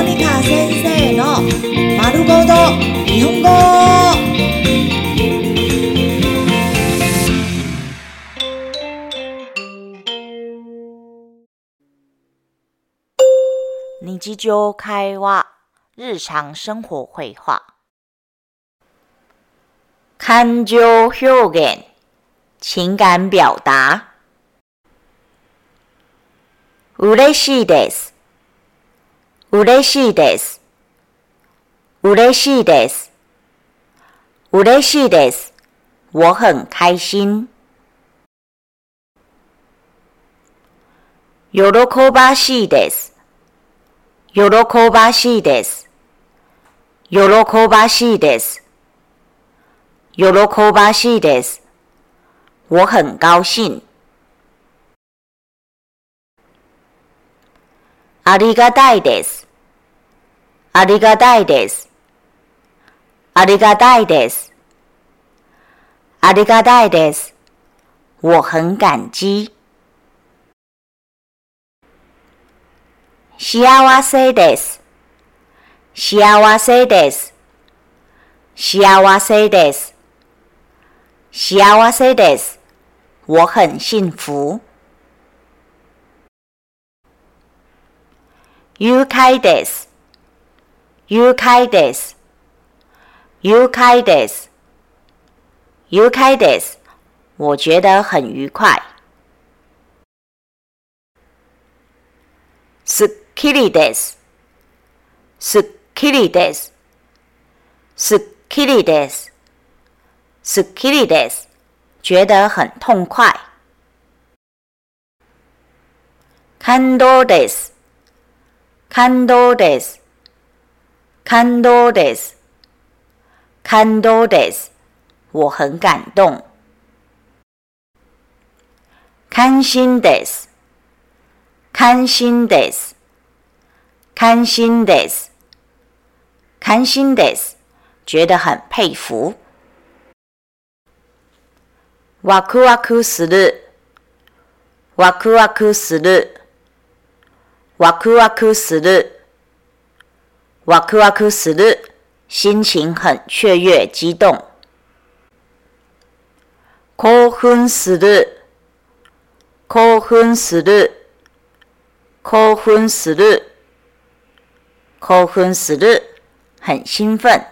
モニカ先生の丸ごと日本語。日常会話日常生活。会話感情表現情感表達。嬉しいです。嬉しいです嬉しいです嬉しいです我很開心喜ばしいです喜ばしいです。喜ばしいです。喜ばしいです。我很高興。ありがたいです。ありがたいです。ありがたいです。ありがたいです。我很感激。幸せです。幸せです。幸せです。幸せです。我很幸福。愉快です。愉快です。愉快です。愉快です。我觉得很愉快。すっきりです。すっきりです。すっきりです。すっきりです。觉得很痛快。感動です。 感動です。感動です。感動です。我很感動。開心です。開心です。開心です。開心です。覺得很佩服。ワクワクする。ワクワクする。ワクワクする。ワクワクする。心情很雀躍激動。興奮する。興奮する。興奮する。興奮する。很興奮。